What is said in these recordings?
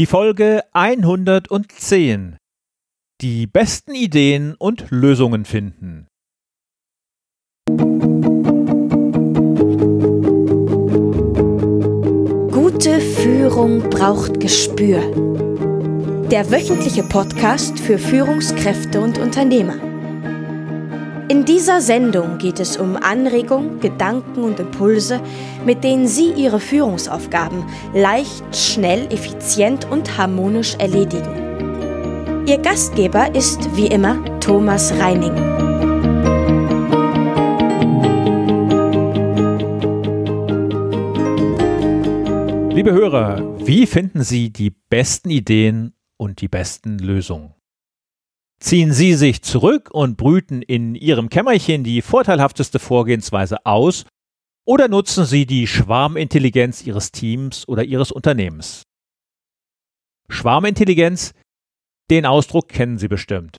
Die Folge 110. Die besten Ideen und Lösungen finden. Gute Führung braucht Gespür. Der wöchentliche Podcast für Führungskräfte und Unternehmer. In dieser Sendung geht es um Anregungen, Gedanken und Impulse, mit denen Sie Ihre Führungsaufgaben leicht, schnell, effizient und harmonisch erledigen. Ihr Gastgeber ist wie immer Thomas Reining. Liebe Hörer, wie finden Sie die besten Ideen und die besten Lösungen? Ziehen Sie sich zurück und brüten in Ihrem Kämmerchen die vorteilhafteste Vorgehensweise aus oder nutzen Sie die Schwarmintelligenz Ihres Teams oder Ihres Unternehmens? Schwarmintelligenz, den Ausdruck kennen Sie bestimmt.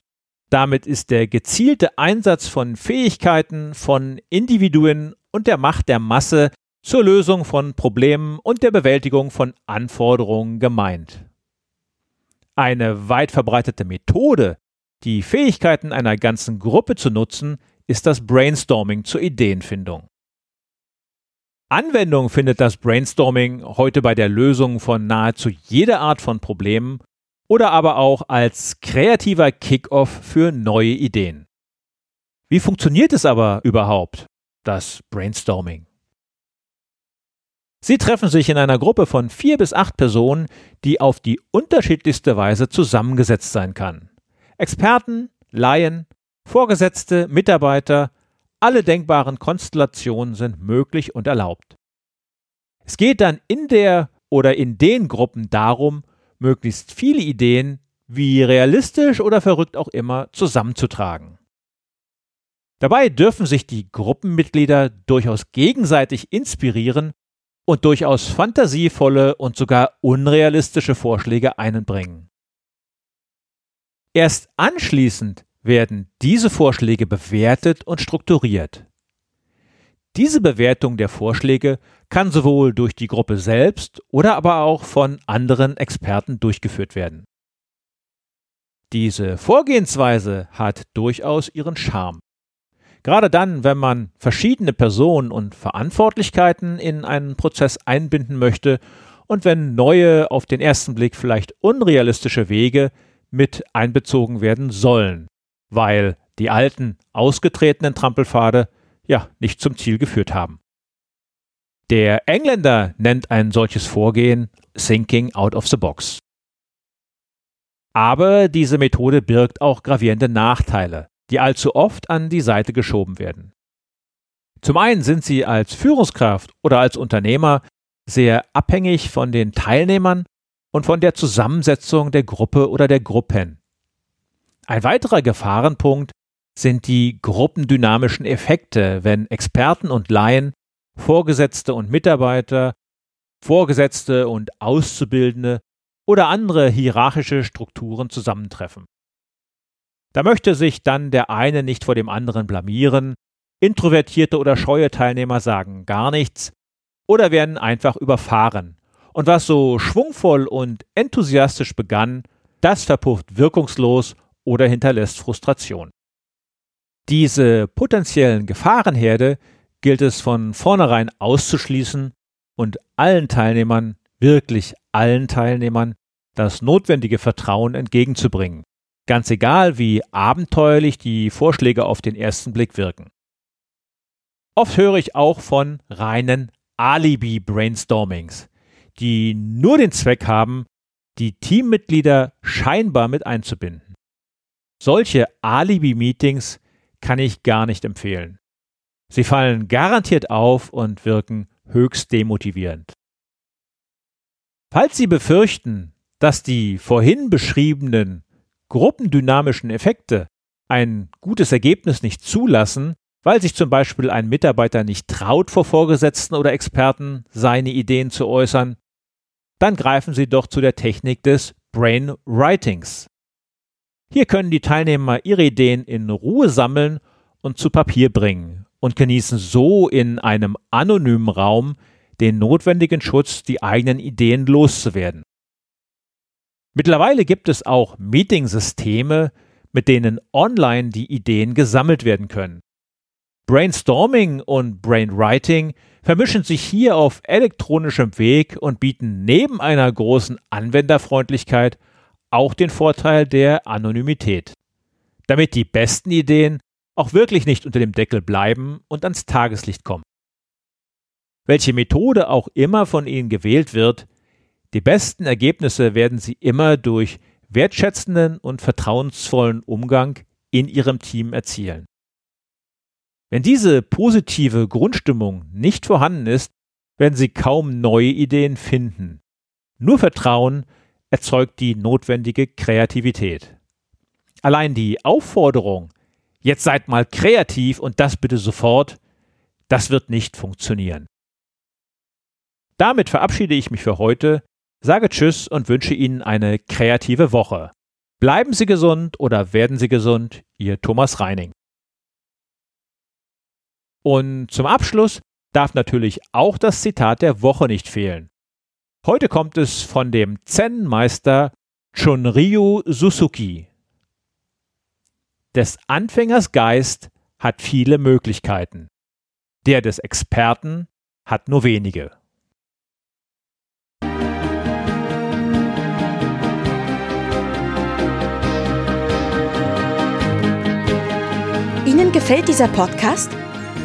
Damit ist der gezielte Einsatz von Fähigkeiten von Individuen und der Macht der Masse zur Lösung von Problemen und der Bewältigung von Anforderungen gemeint. Eine weit verbreitete Methode, die Fähigkeiten einer ganzen Gruppe zu nutzen, ist das Brainstorming zur Ideenfindung. Anwendung findet das Brainstorming heute bei der Lösung von nahezu jeder Art von Problemen oder aber auch als kreativer Kickoff für neue Ideen. Wie funktioniert es aber überhaupt, das Brainstorming? Sie treffen sich in einer Gruppe von vier bis acht Personen, die auf die unterschiedlichste Weise zusammengesetzt sein kann. Experten, Laien, Vorgesetzte, Mitarbeiter, alle denkbaren Konstellationen sind möglich und erlaubt. Es geht dann in der oder in den Gruppen darum, möglichst viele Ideen, wie realistisch oder verrückt auch immer, zusammenzutragen. Dabei dürfen sich die Gruppenmitglieder durchaus gegenseitig inspirieren und durchaus fantasievolle und sogar unrealistische Vorschläge einbringen. Erst anschließend werden diese Vorschläge bewertet und strukturiert. Diese Bewertung der Vorschläge kann sowohl durch die Gruppe selbst oder aber auch von anderen Experten durchgeführt werden. Diese Vorgehensweise hat durchaus ihren Charme. Gerade dann, wenn man verschiedene Personen und Verantwortlichkeiten in einen Prozess einbinden möchte und wenn neue, auf den ersten Blick vielleicht unrealistische Wege mit einbezogen werden sollen, weil die alten, ausgetretenen Trampelpfade ja nicht zum Ziel geführt haben. Der Engländer nennt ein solches Vorgehen Thinking out of the box. Aber diese Methode birgt auch gravierende Nachteile, die allzu oft an die Seite geschoben werden. Zum einen sind sie als Führungskraft oder als Unternehmer sehr abhängig von den Teilnehmern und von der Zusammensetzung der Gruppe oder der Gruppen. Ein weiterer Gefahrenpunkt sind die gruppendynamischen Effekte, wenn Experten und Laien, Vorgesetzte und Mitarbeiter, Vorgesetzte und Auszubildende oder andere hierarchische Strukturen zusammentreffen. Da möchte sich dann der eine nicht vor dem anderen blamieren, introvertierte oder scheue Teilnehmer sagen gar nichts oder werden einfach überfahren und was so schwungvoll und enthusiastisch begann, das verpufft wirkungslos oder hinterlässt Frustration. Diese potenziellen Gefahrenherde gilt es von vornherein auszuschließen und allen Teilnehmern, wirklich allen Teilnehmern, das notwendige Vertrauen entgegenzubringen, ganz egal wie abenteuerlich die Vorschläge auf den ersten Blick wirken. Oft höre ich auch von reinen Alibi-Brainstormings, die nur den Zweck haben, die Teammitglieder scheinbar mit einzubinden. Solche Alibi-Meetings kann ich gar nicht empfehlen. Sie fallen garantiert auf und wirken höchst demotivierend. Falls Sie befürchten, dass die vorhin beschriebenen gruppendynamischen Effekte ein gutes Ergebnis nicht zulassen, weil sich zum Beispiel ein Mitarbeiter nicht traut, vor Vorgesetzten oder Experten seine Ideen zu äußern, dann greifen Sie doch zu der Technik des Brainwritings. Hier können die Teilnehmer ihre Ideen in Ruhe sammeln und zu Papier bringen und genießen so in einem anonymen Raum den notwendigen Schutz, die eigenen Ideen loszuwerden. Mittlerweile gibt es auch Meetingsysteme, mit denen online die Ideen gesammelt werden können. Brainstorming und Brainwriting vermischen sich hier auf elektronischem Weg und bieten neben einer großen Anwenderfreundlichkeit auch den Vorteil der Anonymität. Damit die besten Ideen auch wirklich nicht unter dem Deckel bleiben und ans Tageslicht kommen. Welche Methode auch immer von Ihnen gewählt wird, die besten Ergebnisse werden Sie immer durch wertschätzenden und vertrauensvollen Umgang in Ihrem Team erzielen. Wenn diese positive Grundstimmung nicht vorhanden ist, werden Sie kaum neue Ideen finden. Nur Vertrauen erzeugt die notwendige Kreativität. Allein die Aufforderung, jetzt seid mal kreativ und das bitte sofort, das wird nicht funktionieren. Damit verabschiede ich mich für heute, sage Tschüss und wünsche Ihnen eine kreative Woche. Bleiben Sie gesund oder werden Sie gesund, Ihr Thomas Reining. Und zum Abschluss darf natürlich auch das Zitat der Woche nicht fehlen. Heute kommt es von dem Zen-Meister Chunryu Suzuki. Des Anfängers Geist hat viele Möglichkeiten. Der des Experten hat nur wenige. Ihnen gefällt dieser Podcast?